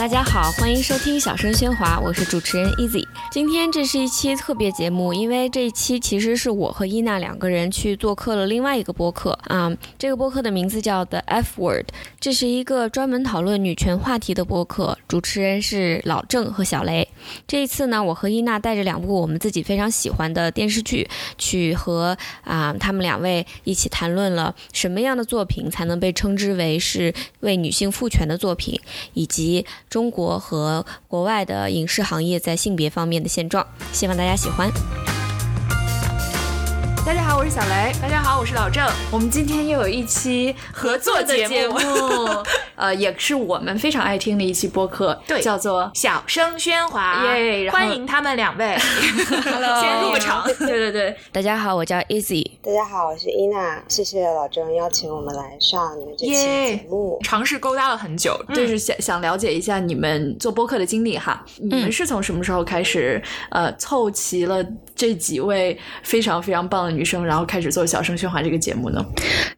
大家好，欢迎收听《小声喧哗》，我是主持人 Easy。今天这是一期特别节目，因为这一期其实是我和伊娜两个人去做客了另外一个播客啊。这个播客的名字叫 The F Word，这是一个专门讨论女权话题的播客，主持人是老郑和小雷。这一次呢，我和伊娜带着两部我们自己非常喜欢的电视剧，去和啊他们两位一起谈论了什么样的作品才能被称之为是为女性赋权的作品，以及。中国和国外的影视行业在性别方面的现状，希望大家喜欢。大家好，我是小雷。大家好，我是老郑。我们今天又有一期合作的节目，呃，也是我们非常爱听的一期播客，对，叫做小声喧哗，耶！欢迎他们两位，先入个场。对对对，大家好，我叫 Easy。大家好，我是伊娜。谢谢老郑邀请我们来上你们这期节目，尝试勾搭了很久，就是想想了解一下你们做播客的经历哈。你们是从什么时候开始呃凑齐了这几位非常非常棒女？女生，然后开始做小声喧哗这个节目呢，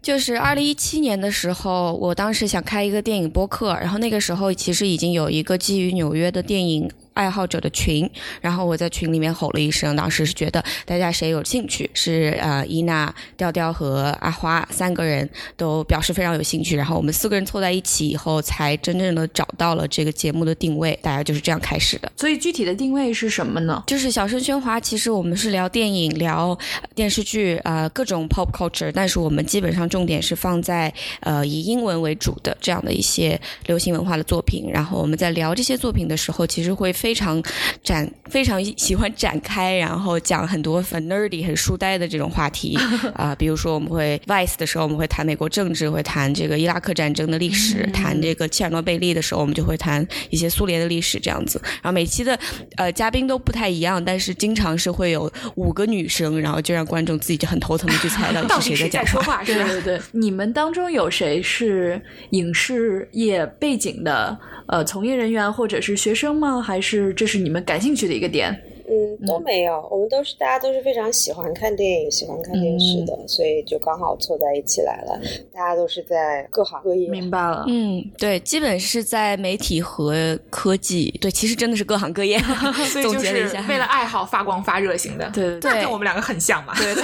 就是二零一七年的时候，我当时想开一个电影播客，然后那个时候其实已经有一个基于纽约的电影。爱好者的群，然后我在群里面吼了一声，当时是觉得大家谁有兴趣，是呃伊娜、调调和阿花三个人都表示非常有兴趣，然后我们四个人凑在一起以后，才真正的找到了这个节目的定位，大家就是这样开始的。所以具体的定位是什么呢？就是小声喧哗，其实我们是聊电影、聊电视剧，呃各种 pop culture，但是我们基本上重点是放在呃以英文为主的这样的一些流行文化的作品，然后我们在聊这些作品的时候，其实会。非常展，非常喜欢展开，然后讲很多很 nerdy、很书呆的这种话题 啊，比如说我们会 vice 的时候，我们会谈美国政治，会谈这个伊拉克战争的历史，谈这个切尔诺贝利的时候，我们就会谈一些苏联的历史这样子。然后每期的呃嘉宾都不太一样，但是经常是会有五个女生，然后就让观众自己就很头疼的去猜 到底是谁在说话。对对对，你们当中有谁是影视业背景的？呃，从业人员或者是学生吗？还是是这是你们感兴趣的一个点？嗯，都没有，我们都是大家都是非常喜欢看电影、喜欢看电视的，所以就刚好凑在一起来了。大家都是在各行各业，明白了。嗯，对，基本是在媒体和科技。对，其实真的是各行各业。总结了一下，为了爱好发光发热型的。对对，跟我们两个很像嘛。对。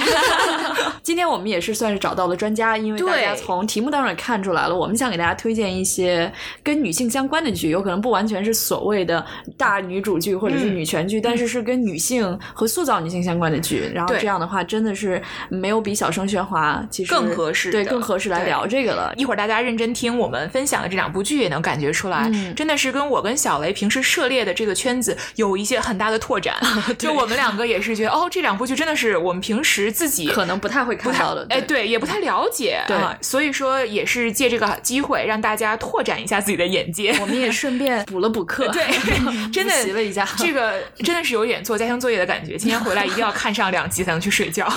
今天我们也是算是找到了专家，因为大家从题目当中也看出来了，我们想给大家推荐一些跟女性相关的剧，有可能不完全是所谓的大女主剧或者是女权剧，但是是跟女性和塑造女性相关的剧，然后这样的话真的是没有比小声喧哗其实更合适，对更合适来聊这个了。一会儿大家认真听我们分享的这两部剧，也能感觉出来，真的是跟我跟小雷平时涉猎的这个圈子有一些很大的拓展。就我们两个也是觉得，哦，这两部剧真的是我们平时自己可能不太会看到的，哎，对，也不太了解，对，所以说也是借这个机会让大家拓展一下自己的眼界。我们也顺便补了补课，对，真的习了一下，这个真的是有点做家庭作业的感觉。今天回来一定要看上两集才能去睡觉。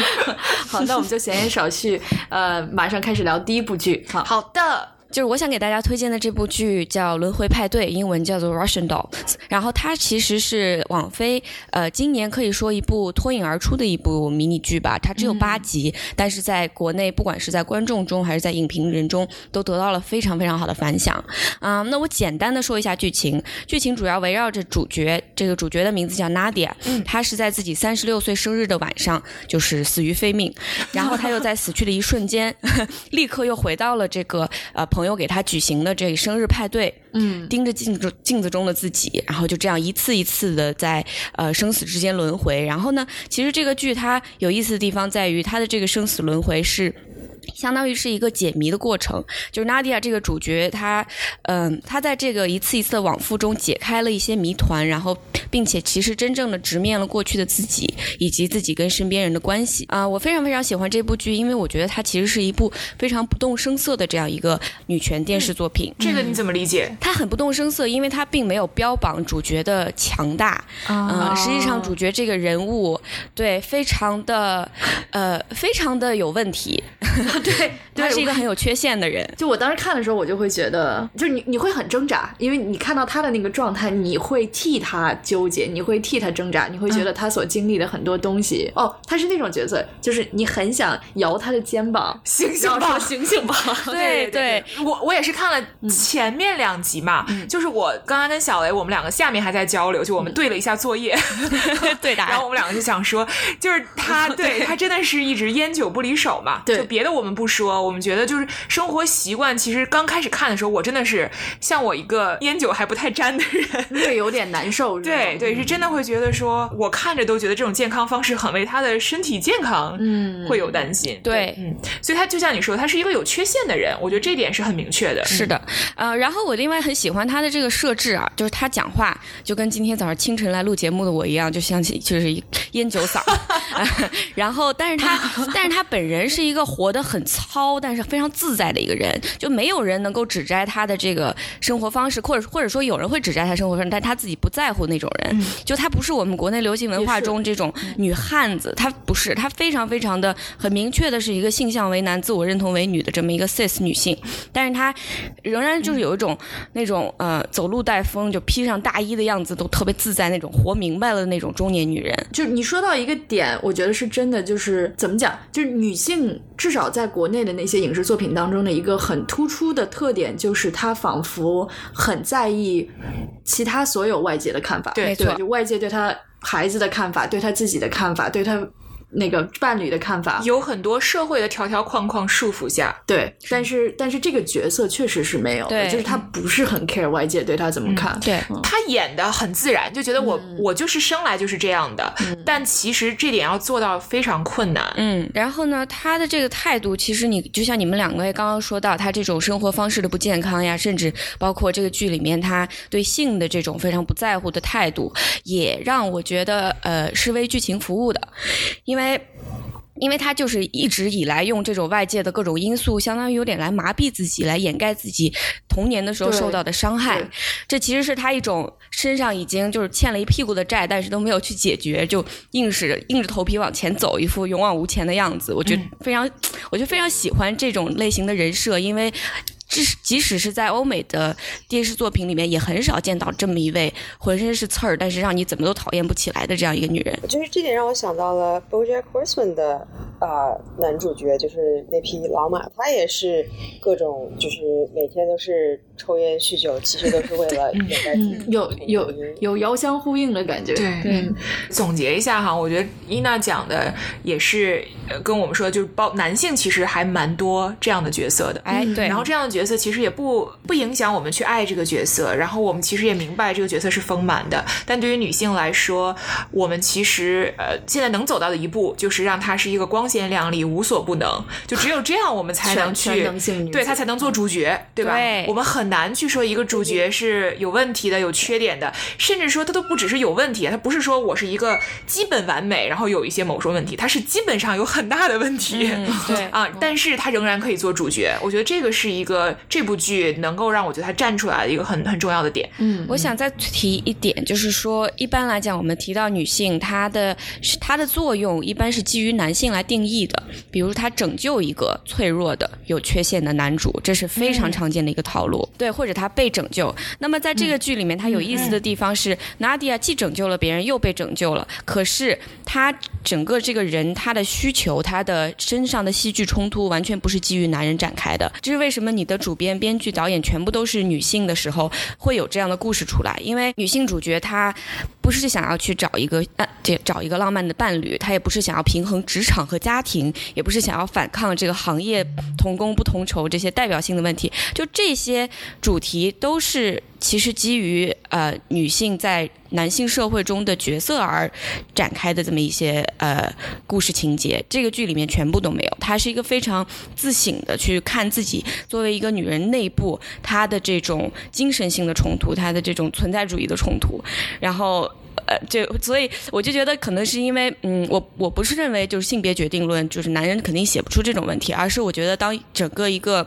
好，那我们就闲言少叙，呃，马上开始聊第一部剧。好，好的。就是我想给大家推荐的这部剧叫《轮回派对》，英文叫做《Russian Dolls》。然后它其实是网飞呃今年可以说一部脱颖而出的一部迷你剧吧。它只有八集，但是在国内不管是在观众中还是在影评人中都得到了非常非常好的反响。啊，那我简单的说一下剧情。剧情主要围绕着主角，这个主角的名字叫 Nadia，他是在自己三十六岁生日的晚上就是死于非命，然后他又在死去的一瞬间 立刻又回到了这个呃。朋友给他举行的这个生日派对，嗯，盯着镜子镜子中的自己，然后就这样一次一次的在呃生死之间轮回。然后呢，其实这个剧它有意思的地方在于，它的这个生死轮回是。相当于是一个解谜的过程，就是 Nadia 这个主角，她，嗯，她在这个一次一次的往复中解开了一些谜团，然后，并且其实真正的直面了过去的自己，以及自己跟身边人的关系啊。我非常非常喜欢这部剧，因为我觉得它其实是一部非常不动声色的这样一个女权电视作品。这个你怎么理解？它很不动声色，因为它并没有标榜主角的强大，嗯，实际上主角这个人物对非常的，呃，非常的有问题。对，他是一个很有缺陷的人。就我当时看的时候，我就会觉得，就你你会很挣扎，因为你看到他的那个状态，你会替他纠纠结，你会替他挣扎，你会觉得他所经历的很多东西。哦，他是那种角色，就是你很想摇他的肩膀，醒醒吧，醒醒吧。对对，我我也是看了前面两集嘛，就是我刚刚跟小雷，我们两个下面还在交流，就我们对了一下作业，对的。然后我们两个就想说，就是他对他真的是一直烟酒不离手嘛。对，就别的我们不说，我们觉得就是生活习惯，其实刚开始看的时候，我真的是像我一个烟酒还不太沾的人，会有点难受。对对，是真的会觉得说，我看着都觉得这种健康方式很为他的身体健康，嗯，会有担心。对，嗯，所以他就像你说，他是一个有缺陷的人，我觉得这点是很明确的。是的，呃，然后我另外很喜欢他的这个设置啊，就是他讲话就跟今天早上清晨来录节目的我一样，就像就是烟酒嗓。然后，但是他，但是他本人是一个活得很糙，但是非常自在的一个人，就没有人能够指摘他的这个生活方式，或者或者说有人会指摘他生活方式，但他自己不在乎那种人。就他不是我们国内流行文化中这种女汉子，她不是，她非常非常的很明确的是一个性向为男、自我认同为女的这么一个 cis 女性，但是她仍然就是有一种那种呃走路带风，就披上大衣的样子都特别自在那种活明白了的那种中年女人。就是你说到一个点，我觉得是真的，就是怎么讲，就是女性至少在国内的那些影视作品当中的一个很突出的特点，就是他仿佛很在意其他所有外界的看法，对，就外界对他孩子的看法，对他自己的看法，对她。那个伴侣的看法。有很多社会的条条框框束缚下，对，但是但是这个角色确实是没有，对，就是他不是很 care 外界对他怎么看，对他演的很自然，就觉得我我就是生来就是这样的，但其实这点要做到非常困难，嗯，然后呢，他的这个态度，其实你就像你们两位刚刚说到他这种生活方式的不健康呀，甚至包括这个剧里面他对性的这种非常不在乎的态度，也让我觉得呃是为剧情服务的，因为。因为他就是一直以来用这种外界的各种因素，相当于有点来麻痹自己，来掩盖自己童年的时候受到的伤害。这其实是他一种身上已经就是欠了一屁股的债，但是都没有去解决，就硬是硬着头皮往前走，一副勇往无前的样子。我觉得非常，我就非常喜欢这种类型的人设，因为。即使即使是在欧美的电视作品里面，也很少见到这么一位浑身是刺儿，但是让你怎么都讨厌不起来的这样一个女人。就是这点让我想到了《BoJack Horseman》的呃男主角，就是那匹老马，他也是各种就是每天都是抽烟酗酒，其实都是为了掩盖自己。有有有遥相呼应的感觉。对对，总结一下哈，我觉得伊娜讲的也是跟我们说，就是包男性其实还蛮多这样的角色的。哎，对，然后这样的角。角色其实也不不影响我们去爱这个角色，然后我们其实也明白这个角色是丰满的。但对于女性来说，我们其实呃现在能走到的一步，就是让她是一个光鲜亮丽、无所不能。就只有这样，我们才能去对她才能做主角，对吧？我们很难去说一个主角是有问题的、有缺点的，甚至说他都不只是有问题，他不是说我是一个基本完美，然后有一些某种问题，他是基本上有很大的问题。对 啊，但是他仍然可以做主角。我觉得这个是一个。这部剧能够让我觉得它站出来的一个很很重要的点。嗯，我想再提一点，就是说，一般来讲，我们提到女性，她的她的作用一般是基于男性来定义的。比如，她拯救一个脆弱的、有缺陷的男主，这是非常常见的一个套路。对，或者她被拯救。那么，在这个剧里面，它有意思的地方是，Nadia 既拯救了别人，又被拯救了。可是，她整个这个人，她的需求，她的身上的戏剧冲突，完全不是基于男人展开的。这是为什么？你的主编、编剧、导演全部都是女性的时候，会有这样的故事出来。因为女性主角她不是想要去找一个呃，找一个浪漫的伴侣，他也不是想要平衡职场和家庭，也不是想要反抗这个行业同工不同酬这些代表性的问题。就这些主题都是。其实基于呃女性在男性社会中的角色而展开的这么一些呃故事情节，这个剧里面全部都没有。它是一个非常自省的去看自己作为一个女人内部她的这种精神性的冲突，她的这种存在主义的冲突。然后呃，就所以我就觉得可能是因为嗯，我我不是认为就是性别决定论，就是男人肯定写不出这种问题，而是我觉得当整个一个。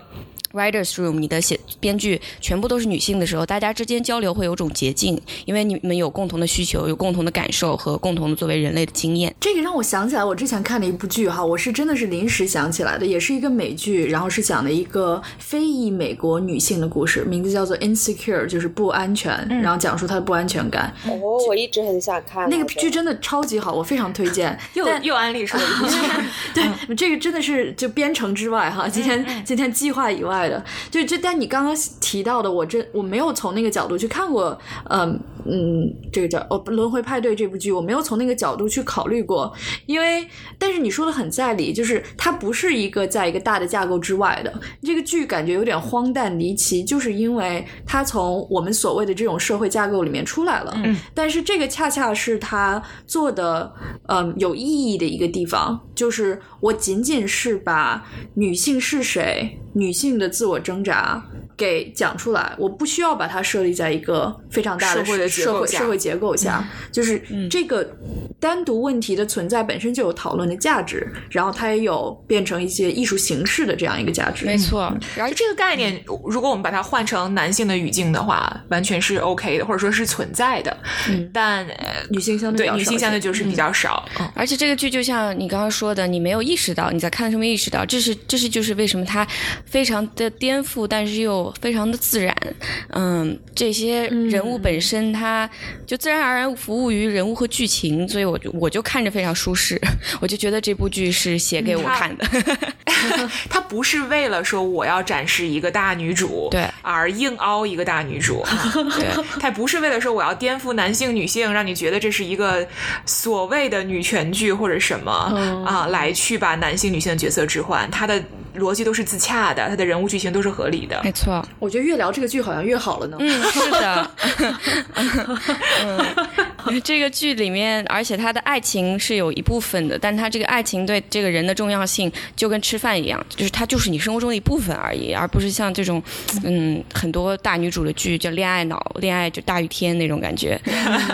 Writers room，你的写编剧全部都是女性的时候，大家之间交流会有种捷径，因为你们有共同的需求，有共同的感受和共同的作为人类的经验。这个让我想起来，我之前看了一部剧哈，我是真的是临时想起来的，也是一个美剧，然后是讲的一个非裔美国女性的故事，名字叫做 Insecure，就是不安全，然后讲述她的不安全感。哦，我一直很想看那个剧，真的超级好，我非常推荐。又又安利出了一部剧，对，这个真的是就编程之外哈，今天今天计划以外对的，就就但你刚刚提到的，我这我没有从那个角度去看过，嗯嗯，这个叫哦《轮回派对》这部剧，我没有从那个角度去考虑过，因为但是你说的很在理，就是它不是一个在一个大的架构之外的。这个剧，感觉有点荒诞离奇，就是因为它从我们所谓的这种社会架构里面出来了，嗯，但是这个恰恰是它做的嗯有意义的一个地方，就是我仅仅是把女性是谁。女性的自我挣扎给讲出来，我不需要把它设立在一个非常大的社会社会社会结构下，就是这个单独问题的存在本身就有讨论的价值，然后它也有变成一些艺术形式的这样一个价值。没错，然后这个概念，如果我们把它换成男性的语境的话，完全是 OK 的，或者说是存在的。嗯，但女性相对女性相对就是比较少。而且这个剧就像你刚刚说的，你没有意识到你在看的时候没意识到，这是这是就是为什么它。非常的颠覆，但是又非常的自然。嗯，这些人物本身，它就自然而然服务于人物和剧情，所以我就我就看着非常舒适，我就觉得这部剧是写给我看的。他不是为了说我要展示一个大女主，对，而硬凹一个大女主。对，他不是为了说我要颠覆男性女性，让你觉得这是一个所谓的女权剧或者什么啊，来去把男性女性的角色置换。他的。逻辑都是自洽的，他的人物剧情都是合理的。没错，我觉得越聊这个剧好像越好了呢。嗯，是的。嗯，这个剧里面，而且他的爱情是有一部分的，但他这个爱情对这个人的重要性就跟吃饭一样，就是他就是你生活中的一部分而已，而不是像这种 嗯很多大女主的剧叫恋爱脑，恋爱就大于天那种感觉。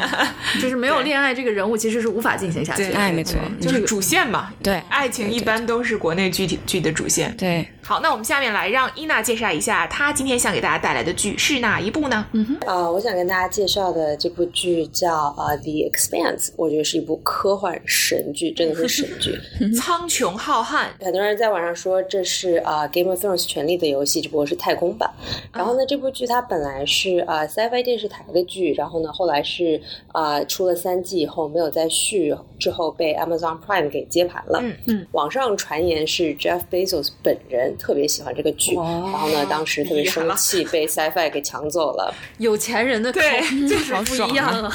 就是没有恋爱，这个人物其实是无法进行下去。爱没错，就是主线嘛。对，爱情一般都是国内剧体剧的主线。对，好，那我们下面来让伊娜介绍一下，她今天想给大家带来的剧是哪一部呢？嗯哼，啊，我想跟大家介绍的这部剧叫呃《The Expanse》，我觉得是一部科幻神剧，真的是神剧，苍穹浩瀚。很多人在网上说这是啊《Game of Thrones》权力的游戏，只不过是太空版。然后呢，这部剧它本来是啊 Sci-Fi 电视台的剧，然后呢，后来是啊出了三季以后没有再续，之后被 Amazon Prime 给接盘了。嗯嗯，网上传言是 Jeff Bezos 本人特别喜欢这个剧，然后呢，当时特别生气，被 Sci-Fi 给抢走了。有钱人的对 就是不一样啊！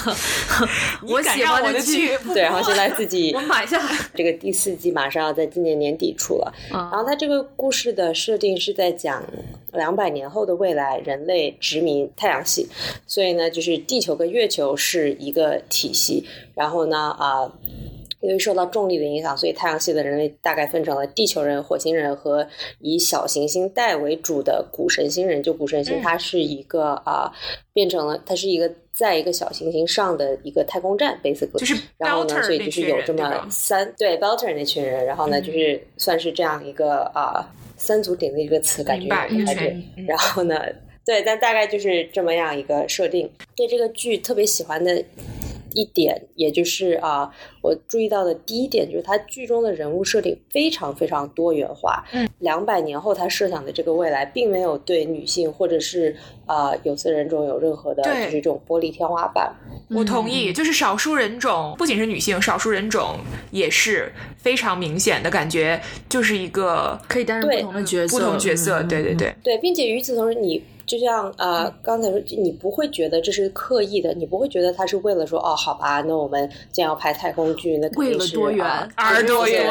我喜欢的剧，对，然后现在自己我买下来。这个第四季马上要在今年年底出了，然后它这个故事的设定是在讲两百年后的未来，人类殖民太阳系，所以呢，就是地球跟月球是一个体系，然后呢，啊。因为受到重力的影响，所以太阳系的人类大概分成了地球人、火星人和以小行星带为主的古神星人。就古神星，它是一个啊，变成了它是一个在一个小行星上的一个太空站，basically。就是，然后呢，所以就是有这么三对 Belter 那群人，然后呢，就是算是这样一个啊三足鼎立一个词，感觉不太对。然后呢，对，但大概就是这么样一个设定。对这个剧特别喜欢的。一点，也就是啊，我注意到的第一点就是，它剧中的人物设定非常非常多元化。嗯，两百年后他设想的这个未来，并没有对女性或者是啊有色人种有任何的，就是这种玻璃天花板。我同意，就是少数人种，不仅是女性，少数人种也是非常明显的感觉，就是一个可以担任不同的角色，不同角色，对对对，对，并且与此同时，你。就像呃刚才说，你不会觉得这是刻意的，你不会觉得他是为了说哦，好吧，那我们既然要拍太空剧，那肯定是多元 而多元，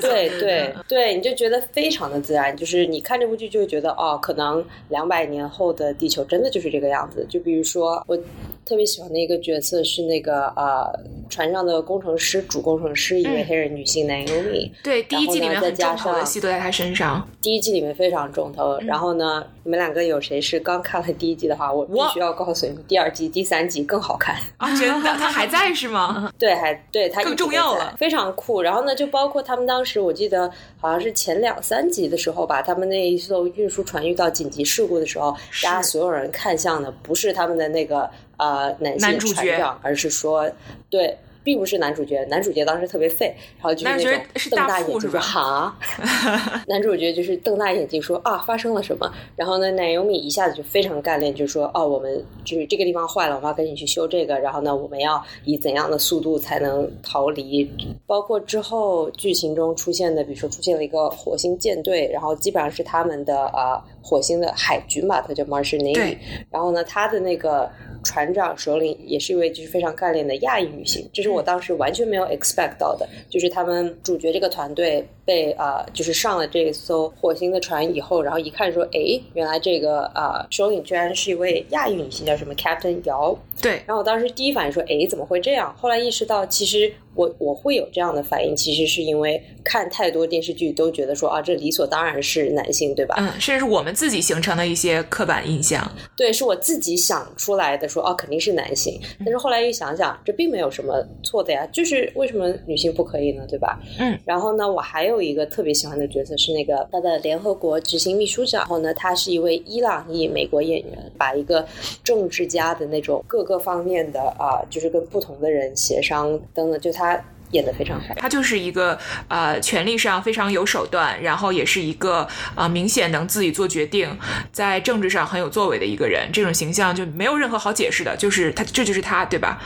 对对 对，你就觉得非常的自然。就是你看这部剧就会觉得哦，可能两百年后的地球真的就是这个样子。就比如说我特别喜欢的一个角色是那个呃船上的工程师，主工程师，一位黑人女性 Naomi。对，第一季里面很重头的戏都在她身上。第一季里面非常重头。然后呢，你们两个有谁是刚看了第一季的话，我必须要告诉你们，第二季、第三季更好看啊！真的，他还在是吗？对，还对他更重要了，非常酷。然后呢，就包括他们当时，我记得好像是前两三集的时候吧，他们那一艘运输船遇到紧急事故的时候，大家所有人看向的不是他们的那个呃男性船长，而是说对。并不是男主角，男主角当时特别废，然后就是那种瞪大眼睛说哈，男主角就是瞪大眼睛说啊发生了什么？然后呢，奶油米一下子就非常干练，就说哦我们就是这个地方坏了，我们要赶紧去修这个。然后呢，我们要以怎样的速度才能逃离？包括之后剧情中出现的，比如说出现了一个火星舰队，然后基本上是他们的呃火星的海军吧，它叫 Martian Navy。然后呢，他的那个。船长首领也是一位就是非常干练的亚裔女性，这是我当时完全没有 expect 到的。就是他们主角这个团队被啊，就是上了这艘火星的船以后，然后一看说，哎，原来这个啊首领居然是一位亚裔女性，叫什么 Captain 姚。对。然后我当时第一反应说，哎，怎么会这样？后来意识到，其实我我会有这样的反应，其实是因为看太多电视剧都觉得说啊，这理所当然是男性，对吧？嗯，甚至是我们自己形成的一些刻板印象。对，是我自己想出来的。说啊，肯定是男性，但是后来一想想，这并没有什么错的呀，就是为什么女性不可以呢？对吧？嗯。然后呢，我还有一个特别喜欢的角色是那个他的联合国执行秘书长，然后呢，他是一位伊朗裔美国演员，把一个政治家的那种各个方面的啊，就是跟不同的人协商等等，就他。That. 演的非常好，他就是一个呃，权力上非常有手段，然后也是一个呃，明显能自己做决定，在政治上很有作为的一个人。这种形象就没有任何好解释的，就是他，这就是他，对吧？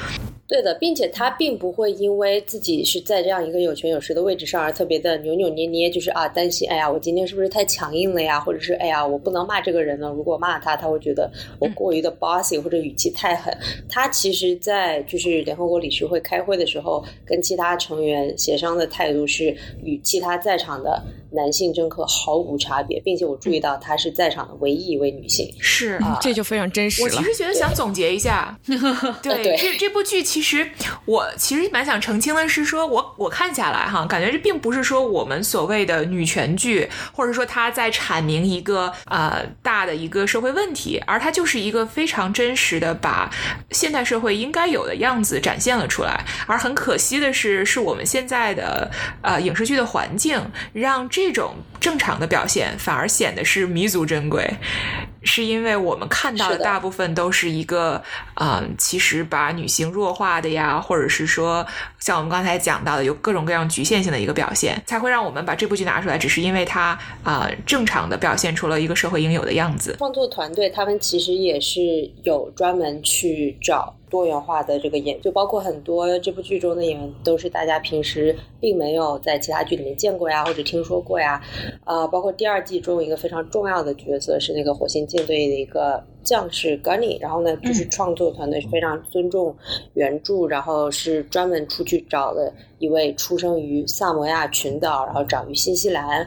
对的，并且他并不会因为自己是在这样一个有权有势的位置上而特别的扭扭捏捏，就是啊，担心，哎呀，我今天是不是太强硬了呀？或者是，哎呀，我不能骂这个人呢？如果骂他，他会觉得我过于的 bossy 或者语气太狠。他其实，在就是联合国理事会开会的时候，跟其他成员协商的态度是与其他在场的。男性政客毫无差别，并且我注意到她是在场的唯一一位女性，是 这就非常真实了。我其实觉得想总结一下，对这这部剧，其实我其实蛮想澄清的是，说我我看下来哈，感觉这并不是说我们所谓的女权剧，或者说他在阐明一个呃大的一个社会问题，而它就是一个非常真实的把现代社会应该有的样子展现了出来。而很可惜的是，是我们现在的呃影视剧的环境让。这种正常的表现反而显得是弥足珍贵，是因为我们看到的大部分都是一个，嗯，其实把女性弱化的呀，或者是说像我们刚才讲到的有各种各样局限性的一个表现，才会让我们把这部剧拿出来，只是因为它啊正常的表现出了一个社会应有的样子。创作团队他们其实也是有专门去找。多元化的这个演，就包括很多这部剧中的演员，都是大家平时并没有在其他剧里面见过呀，或者听说过呀。啊，包括第二季中一个非常重要的角色是那个火星舰队的一个将士 Gunny，然后呢，就是创作团队是非常尊重原著，然后是专门出去找了一位出生于萨摩亚群岛，然后长于新西兰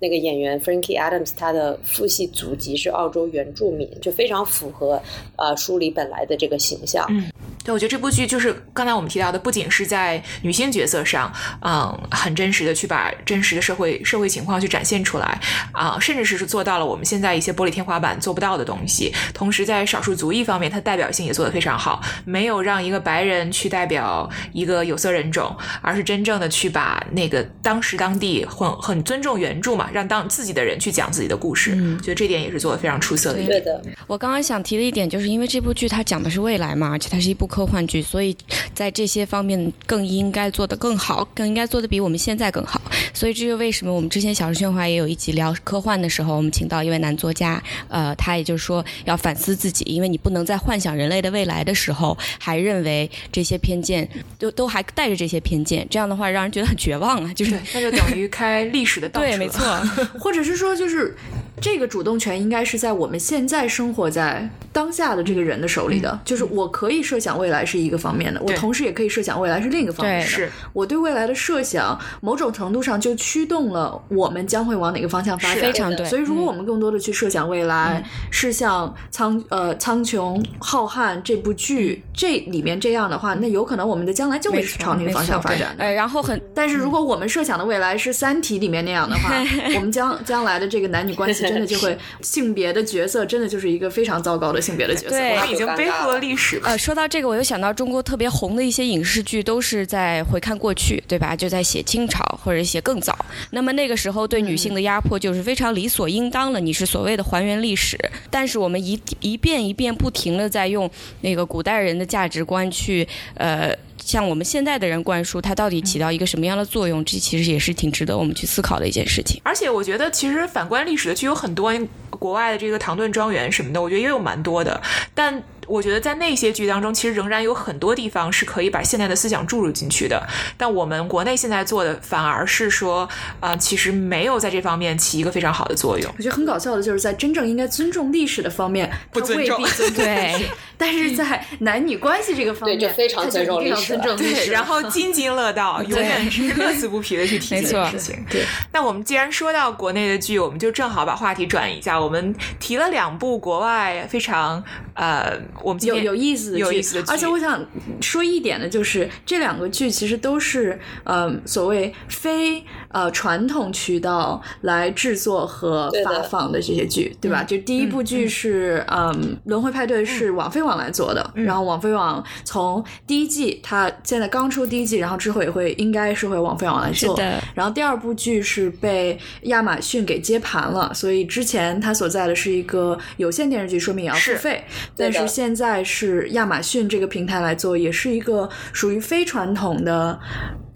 那个演员 Frankie Adams，他的父系祖籍是澳洲原住民，就非常符合呃书里本来的这个形象。嗯，对，我觉得这部剧就是刚才我们提到的，不仅是在女性角色上，嗯，很真实的去把真实的社会社会情况去展现出来啊，甚至是是做到了我们现在一些玻璃天花板做不到的东西。同时，在少数族裔方面，它代表性也做得非常好，没有让一个白人去代表一个有色人种，而是真正的去把那个当时当地很很尊重原著嘛，让当自己的人去讲自己的故事。嗯，觉得这点也是做得非常出色的。对的，我刚刚想提的一点，就是因为这部剧它讲的是未来嘛，而且它是一部。科幻剧，所以在这些方面更应该做得更好，更应该做得比我们现在更好。所以这就为什么我们之前《小时喧哗》也有一集聊科幻的时候，我们请到一位男作家，呃，他也就是说要反思自己，因为你不能在幻想人类的未来的时候，还认为这些偏见都 都还带着这些偏见，这样的话让人觉得很绝望啊！就是那就等于开历史的倒车，对，没错，或者是说就是。这个主动权应该是在我们现在生活在当下的这个人的手里的，就是我可以设想未来是一个方面的，我同时也可以设想未来是另一个方面的。是我对未来的设想，某种程度上就。驱动了我们将会往哪个方向发展。非常对。所以，如果我们更多的去设想未来，是像苍呃《苍穹浩瀚》这部剧这里面这样的话，那有可能我们的将来就会朝那个方向发展。呃，然后很，但是如果我们设想的未来是《三体》里面那样的话，我们将将来的这个男女关系真的就会 性别的角色真的就是一个非常糟糕的性别的角色。对，已经背负了历史。呃，说到这个，我又想到中国特别红的一些影视剧，都是在回看过去，对吧？就在写清朝或者写更早。那么那个时候对女性的压迫就是非常理所应当了。你是所谓的还原历史，但是我们一一遍一遍不停的在用那个古代人的价值观去呃。向我们现在的人灌输，它到底起到一个什么样的作用？这其实也是挺值得我们去思考的一件事情。而且我觉得，其实反观历史的剧有很多，国外的这个《唐顿庄园》什么的，我觉得也有蛮多的，但。我觉得在那些剧当中，其实仍然有很多地方是可以把现代的思想注入进去的。但我们国内现在做的反而是说，啊，其实没有在这方面起一个非常好的作用。我觉得很搞笑的就是在真正应该尊重历史的方面，不尊重。对，但是在男女关系这个方面，就非常尊重历史。对，然后津津乐道，永远是乐此不疲的去提这件事情。对。那我们既然说到国内的剧，我们就正好把话题转移一下。我们提了两部国外非常呃，我们有有意。有意思的，而且我想说一点的，就是这两个剧其实都是呃所谓非呃传统渠道来制作和发放的这些剧，对吧？就第一部剧是嗯《轮回派对》是网飞网来做的，然后网飞网从第一季它现在刚出第一季，然后之后也会应该是会网飞网来做。然后第二部剧是被亚马逊给接盘了，所以之前它所在的是一个有线电视剧，说明也要付费，但是现现在是。亚马逊这个平台来做，也是一个属于非传统的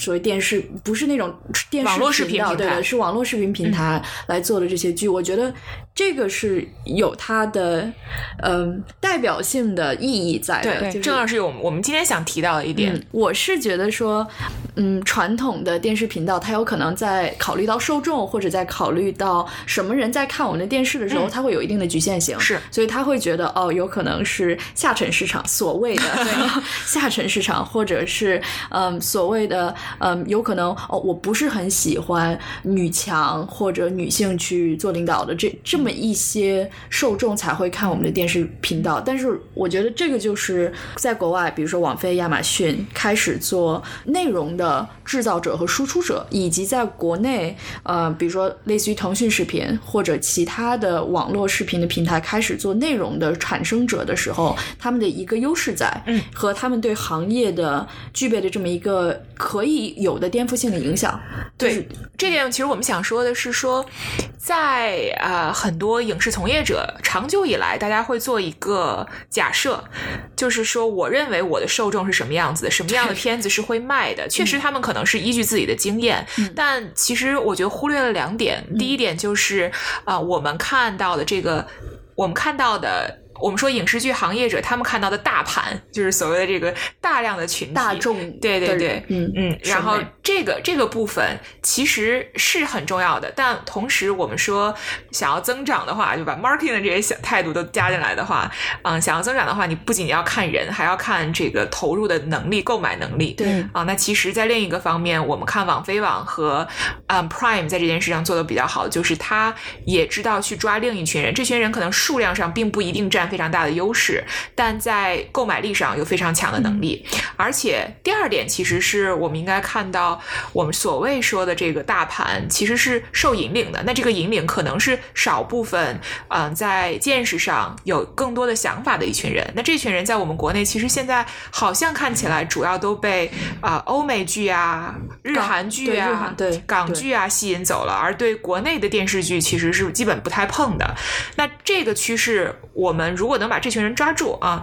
所谓电视，不是那种电视视频道，对的，是网络视频平台来做的这些剧，我觉得。这个是有它的嗯代表性的意义在的，对，正好是我们我们今天想提到的一点。我是觉得说，嗯，传统的电视频道，它有可能在考虑到受众或者在考虑到什么人在看我们的电视的时候，它会有一定的局限性，是，所以他会觉得哦，有可能是下沉市场，所谓的 下沉市场，或者是嗯所谓的嗯有可能哦，我不是很喜欢女强或者女性去做领导的这这。么一些受众才会看我们的电视频道，但是我觉得这个就是在国外，比如说网飞、亚马逊开始做内容的制造者和输出者，以及在国内，呃，比如说类似于腾讯视频或者其他的网络视频的平台开始做内容的产生者的时候，他们的一个优势在，嗯，和他们对行业的具备的这么一个可以有的颠覆性的影响。对，这点其实我们想说的是说，在啊很。很多影视从业者长久以来，大家会做一个假设，就是说，我认为我的受众是什么样子的，什么样的片子是会卖的。确实，他们可能是依据自己的经验，但其实我觉得忽略了两点。第一点就是啊，我们看到的这个，我们看到的。我们说影视剧行业者，他们看到的大盘就是所谓的这个大量的群体，大众，对对对，嗯嗯。然后这个这个部分其实是很重要的，但同时我们说想要增长的话，就把 marketing 的这些小态度都加进来的话，嗯，想要增长的话，你不仅要看人，还要看这个投入的能力、购买能力。对啊，那其实，在另一个方面，我们看网飞网和嗯 Prime 在这件事上做的比较好，就是他也知道去抓另一群人，这群人可能数量上并不一定占。非常大的优势，但在购买力上有非常强的能力。而且第二点，其实是我们应该看到，我们所谓说的这个大盘其实是受引领的。那这个引领可能是少部分，嗯，在见识上有更多的想法的一群人。那这群人在我们国内，其实现在好像看起来主要都被啊欧美剧啊、日韩剧啊、对港剧啊吸引走了，而对国内的电视剧其实是基本不太碰的。那这个趋势，我们。如果能把这群人抓住啊，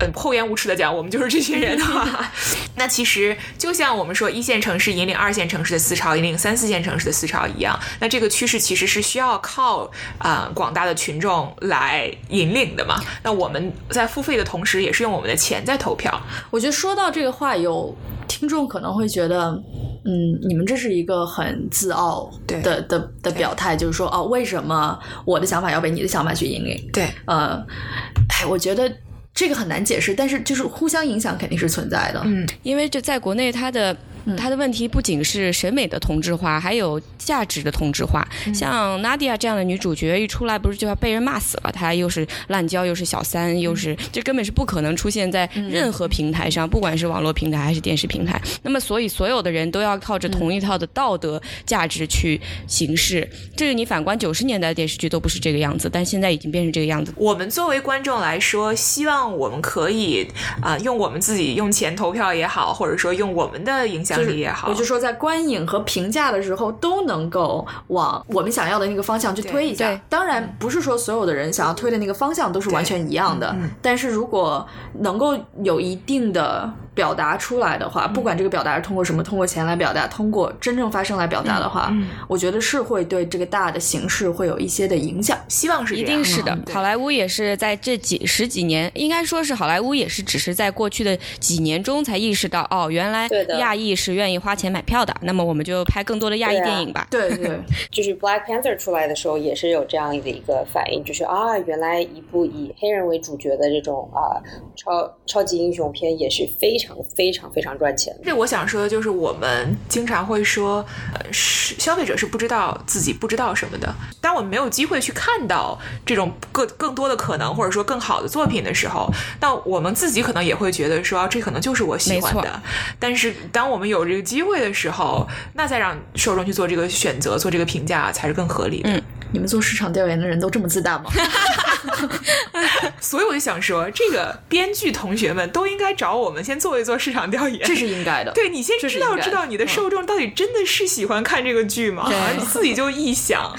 嗯，厚颜无耻的讲，我们就是这群人的话，那其实就像我们说一线城市引领二线城市的思潮，引领三四线城市的思潮一样，那这个趋势其实是需要靠啊广大的群众来引领的嘛。那我们在付费的同时，也是用我们的钱在投票。我觉得说到这个话，有听众可能会觉得，嗯，你们这是一个很自傲的的的表态，就是说，哦，为什么我的想法要被你的想法去引领？对，呃。哎，我觉得这个很难解释，但是就是互相影响肯定是存在的。嗯，因为就在国内，它的它的问题不仅是审美的同质化，还有价值的同质化。像 Nadia 这样的女主角一出来，不是就要被人骂死了？她又是滥交，又是小三，又是这根本是不可能出现在任何平台上，不管是网络平台还是电视平台。那么，所以所有的人都要靠着同一套的道德价值去行事。这个你反观九十年代的电视剧都不是这个样子，但现在已经变成这个样子。我们作为观众来说，希望我们可以啊，用我们自己用钱投票也好，或者说用我们的影响力也好，我就说在观影和评价的时候都能够往我们想要的那个方向去推一下。当然，不是说所有的人想要推的那个方向都是完全一样的，但是如果能够有一定的。表达出来的话，不管这个表达是通过什么，通过钱来表达，通过真正发生来表达的话，我觉得是会对这个大的形势会有一些的影响。希望是一定是的。好莱坞也是在这几十几年，应该说是好莱坞也是只是在过去的几年中才意识到，哦，原来亚裔是愿意花钱买票的。那么我们就拍更多的亚裔电影吧。对对，就是 Black Panther 出来的时候也是有这样的一个反应，就是啊，原来一部以黑人为主角的这种啊超超级英雄片也是非常。非常非常赚钱。这我想说的就是，我们经常会说，呃，是消费者是不知道自己不知道什么的。当我们没有机会去看到这种更更多的可能，或者说更好的作品的时候，那我们自己可能也会觉得说，这可能就是我喜欢的。但是，当我们有这个机会的时候，那再让受众去做这个选择、做这个评价，才是更合理的。嗯，你们做市场调研的人都这么自大吗？所以我就想说，这个编剧同学们都应该找我们先做一做市场调研，这是应该的。对你先知道知道你的受众到底真的是喜欢看这个剧吗？你自己就臆想。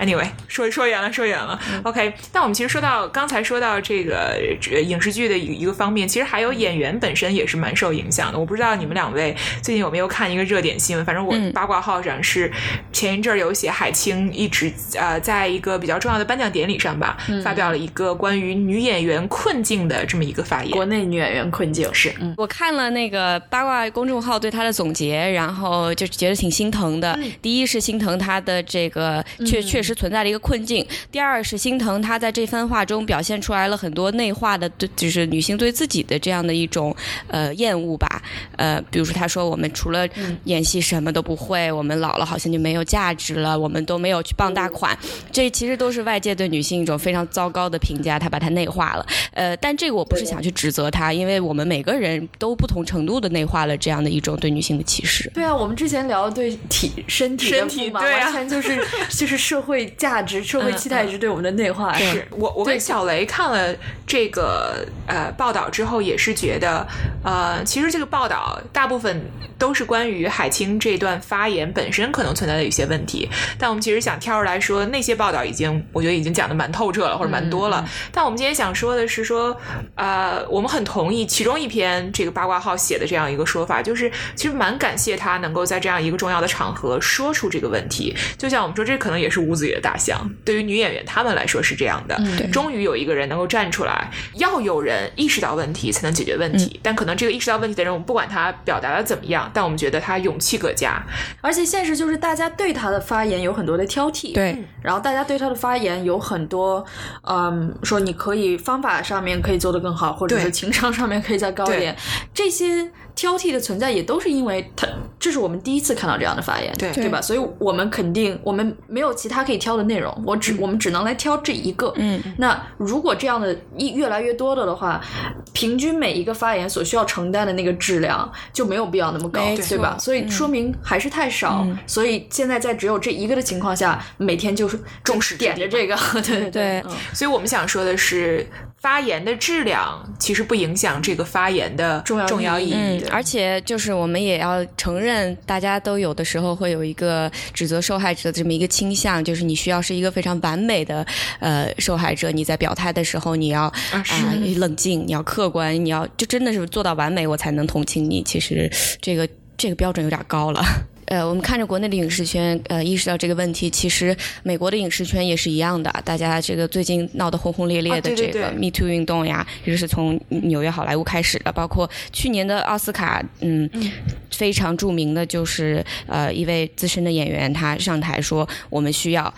Anyway，说说远了，说远了。OK，那我们其实说到刚才说到这个影视剧的一一个方面，其实还有演员本身也是蛮受影响的。我不知道你们两位最近有没有看一个热点新闻？反正我八卦号上是前一阵儿有写海清一直呃在一个比较重要的颁奖典礼上吧，发表了一个关于女演员困境的这么一个发言。国内女演员困境。是，我看了那个八卦公众号对她的总结，然后就觉得挺心疼的。第一是心疼她的这个确确实存在的一个困境；第二是心疼她在这番话中表现出来了很多内化的对，就是女性对自己的这样的一种呃厌恶吧。呃，比如说她说我们除了演戏什么都不会，我们老了好像就没有价值了，我们都没有去傍大款，这其实都是外界对女性一种非常糟糕的评价，她把它内化了。呃，但这个我不是想去指责她，因为我们每个人都不同程度的内化了这样的一种对女性的歧视。对啊，我们之前聊的对 体身体身体嘛，完全就是就是社会价值、社会期待值对我们的内化。是我我跟小雷看了这个呃报道之后，也是觉得呃，其实这个报道大部分都是关于海清这段发言本身可能存在的一些问题，但我们其实想挑出来说，那些报道已经我觉得已经讲的蛮透彻了，或者蛮多了。但我们今天想说的是说，呃，我们很同意其中一篇这个八卦号写的这样一个说法，就是其实蛮感谢他能够在这样一个重要的场合说出这个问题。就像我们说，这可能也是吴子野的大象，对于女演员他们来说是这样的。终于有一个人能够站出来，要有人意识到问题才能解决问题。但可能这个意识到问题的人，我们不管他表达的怎么样，但我们觉得他勇气可嘉。而且现实就是，大家对他的发言有很多的挑剔。对，然后大家对他的发言有很多，嗯，说你可以方法上面可以做得更好，或者是情商上面可以再高一点，这些。挑剔的存在也都是因为他，这是我们第一次看到这样的发言，对对吧？所以我们肯定我们没有其他可以挑的内容，我只我们只能来挑这一个。嗯，那如果这样的一越来越多的的话，平均每一个发言所需要承担的那个质量就没有必要那么高，对吧？所以说明还是太少。所以现在在只有这一个的情况下，每天就是重视点着这个，对对对。所以我们想说的是。发言的质量其实不影响这个发言的重要重要意义，而且就是我们也要承认，大家都有的时候会有一个指责受害者的这么一个倾向，就是你需要是一个非常完美的呃受害者，你在表态的时候你要啊冷静，你要客观，你要就真的是做到完美，我才能同情你。其实这个这个标准有点高了。呃，我们看着国内的影视圈，呃，意识到这个问题，其实美国的影视圈也是一样的。大家这个最近闹得轰轰烈烈的这个 Me Too 运动呀，也是从纽约好莱坞开始的。包括去年的奥斯卡，嗯，非常著名的就是呃一位资深的演员，他上台说，我们需要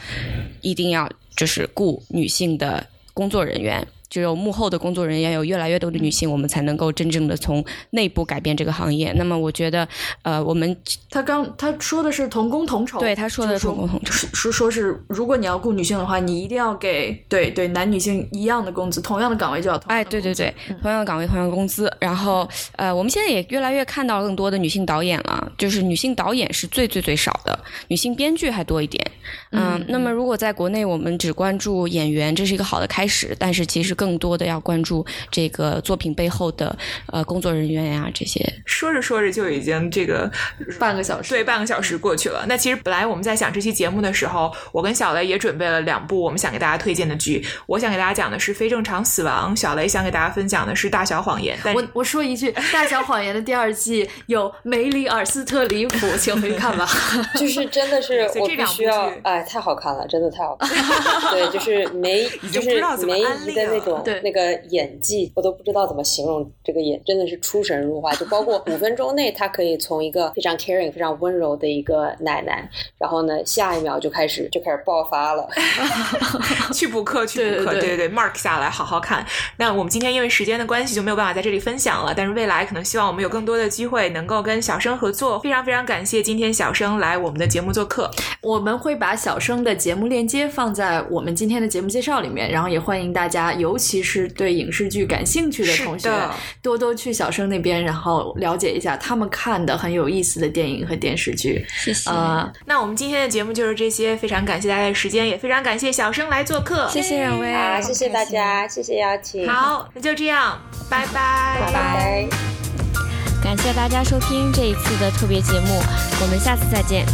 一定要就是雇女性的工作人员。只有幕后的工作人员有越来越多的女性，我们才能够真正的从内部改变这个行业。那么，我觉得，呃，我们他刚他说的是同工同酬，对他说的同工同酬，是说是如果你要雇女性的话，你一定要给对对男女性一样的工资，同样的岗位就要哎，对对对，同样的岗位同样的工资。然后，呃，我们现在也越来越看到更多的女性导演了，就是女性导演是最最最少的，女性编剧还多一点。嗯，那么如果在国内我们只关注演员，这是一个好的开始，但是其实更多的要关注这个作品背后的呃工作人员呀这些。说着说着就已经这个半个小时，对，半个小时过去了。那其实本来我们在想这期节目的时候，我跟小雷也准备了两部我们想给大家推荐的剧。我想给大家讲的是《非正常死亡》，小雷想给大家分享的是《大小谎言》。我我说一句，《大小谎言》的第二季有梅里尔斯特里普，请回去看吧。就是真的是 我必须要哎，太好看了，真的太好看。了。对，就是梅，就是梅姨的那种那个演技，我都不知道怎么形容这个演，真的是出神入化。就包括五分钟内，他可以从一个非常 caring、非常温柔的一个奶奶，然后呢，下一秒就开始就开始爆发了。去补课，去补课，对对对，mark 下来，好好看。那我们今天因为时间的关系就没有办法在这里分享了，但是未来可能希望我们有更多的机会能够跟小生合作。非常非常感谢今天小生来我们的节目做客，我们会把小生的节目链接放在我们今天的节目介绍里面，然后也欢迎大家，尤其是对影视剧感兴趣的同学，多多去小生那边，然后了解一下他们看的很有意思的电影和电视剧。谢谢。那我们今天的节目就是这些，非常感谢大家的时间，也非常感谢小生来做客。谢谢两位，好，谢谢大家，谢谢邀请。好，那就这样，拜拜，拜拜。感谢大家收听这一次的特别节目，我们下次再见。